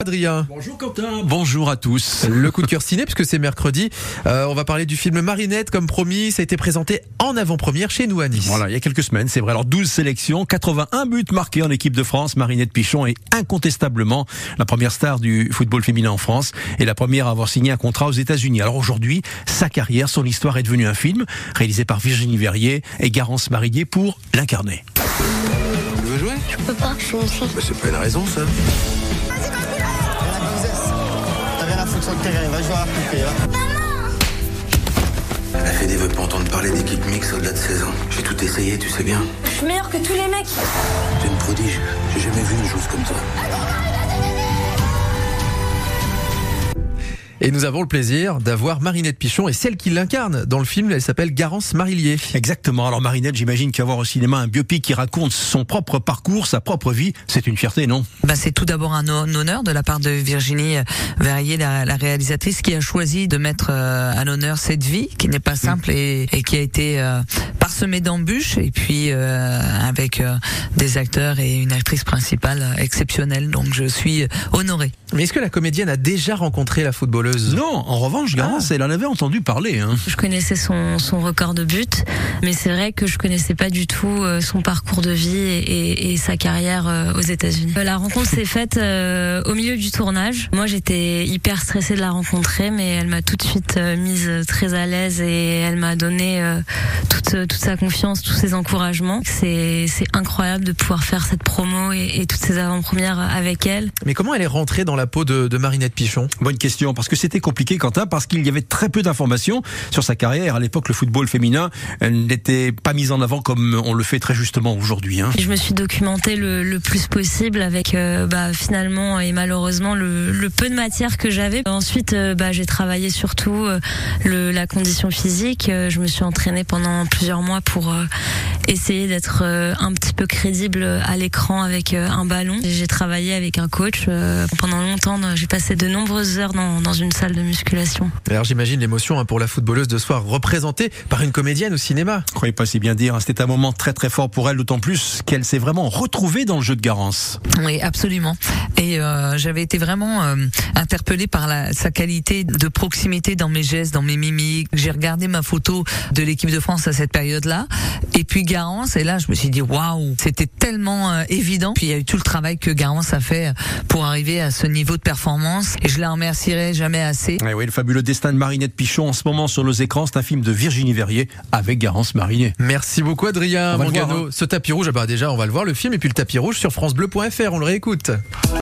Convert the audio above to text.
Adrien. Bonjour Quentin, bonjour à tous. Le coup de cœur ciné, puisque c'est mercredi. Euh, on va parler du film Marinette, comme promis. Ça a été présenté en avant-première chez nous à Nice. Voilà, il y a quelques semaines, c'est vrai. Alors 12 sélections, 81 buts marqués en équipe de France. Marinette Pichon est incontestablement la première star du football féminin en France et la première à avoir signé un contrat aux États-Unis. Alors aujourd'hui, sa carrière, son histoire est devenue un film réalisé par Virginie Verrier et Garance Marillier pour l'incarner. Tu veux jouer? Je peux pas, je suis une fille. Bah, c'est pas une raison ça. Sur le terrain, va jouer à la poupée. hein. Elle a fait des vœux pour entendre parler d'équipe mixte au-delà de 16 ans. J'ai tout essayé, tu sais bien. Je suis meilleure que tous les mecs. T'es une prodige. J'ai jamais vu une chose comme toi. Et nous avons le plaisir d'avoir Marinette Pichon et celle qui l'incarne dans le film, elle s'appelle Garance Marillier. Exactement. Alors Marinette, j'imagine qu'avoir au cinéma un biopic qui raconte son propre parcours, sa propre vie, c'est une fierté, non? Bah, c'est tout d'abord un hon- honneur de la part de Virginie Verrier, la, la réalisatrice, qui a choisi de mettre euh, à l'honneur cette vie qui n'est pas simple et, et qui a été euh, parsemée d'embûches et puis euh, avec euh, des acteurs et une actrice principale exceptionnelle. Donc je suis honorée. Mais est-ce que la comédienne a déjà rencontré la footballeuse? Non, en revanche, Garance, elle en avait entendu parler. Hein. Je connaissais son, son record de but, mais c'est vrai que je connaissais pas du tout euh, son parcours de vie et, et- et sa carrière euh, aux États-Unis. Euh, La rencontre s'est faite euh, au milieu du tournage. Moi, j'étais hyper stressée de la rencontrer, mais elle m'a tout de suite euh, mise très à l'aise et elle m'a donné euh, toute, toute sa confiance, tous ses encouragements. C'est c'est incroyable de pouvoir faire cette promo et, et toutes ces avant-premières avec elle. Mais comment elle est rentrée dans la peau de, de Marinette Pichon? Bonne question, parce que c'était compliqué, Quentin, parce qu'il y avait très peu d'informations sur sa carrière. À l'époque, le football féminin elle n'était pas mis en avant comme on le fait très justement aujourd'hui. Hein. Je me suis documentée le, le plus possible avec euh, bah, finalement et malheureusement le, le peu de matière que j'avais. Ensuite, euh, bah, j'ai travaillé surtout euh, le, la condition physique. Je me suis entraînée pendant plusieurs mois pour euh, essayer d'être euh, un petit peu crédible à l'écran avec euh, un ballon. J'ai travaillé avec un coach euh, pendant longtemps. J'ai passé de nombreuses heures dans, dans une salle de musculation. Alors j'imagine l'émotion hein, pour la footballeuse de se voir représentée par une comédienne au cinéma. Croyez pas si bien dire, hein, c'était un moment très très fort pour elle, d'autant plus qu'elle s'est vraiment retrouvée dans le jeu de Garance. Oui, absolument. Et euh, j'avais été vraiment euh, interpellée par la, sa qualité de proximité dans mes gestes, dans mes mimiques. J'ai regardé ma photo de l'équipe de France à cette période-là, et puis Garance. Et là, je me suis dit waouh, c'était tellement euh, évident. Puis il y a eu tout le travail que Garance a fait pour arriver à ce niveau de performance, et je la remercierai jamais assez. Eh oui, le fabuleux destin de Marinette Pichon en ce moment sur nos écrans, c'est un film de Virginie Verrier avec Garance Marillier. Merci beaucoup Adrien On va le Mangano. voir, hein. Ce tapis rouge, ah bah déjà on va le voir le film et puis le tapis rouge sur francebleu.fr, on le réécoute.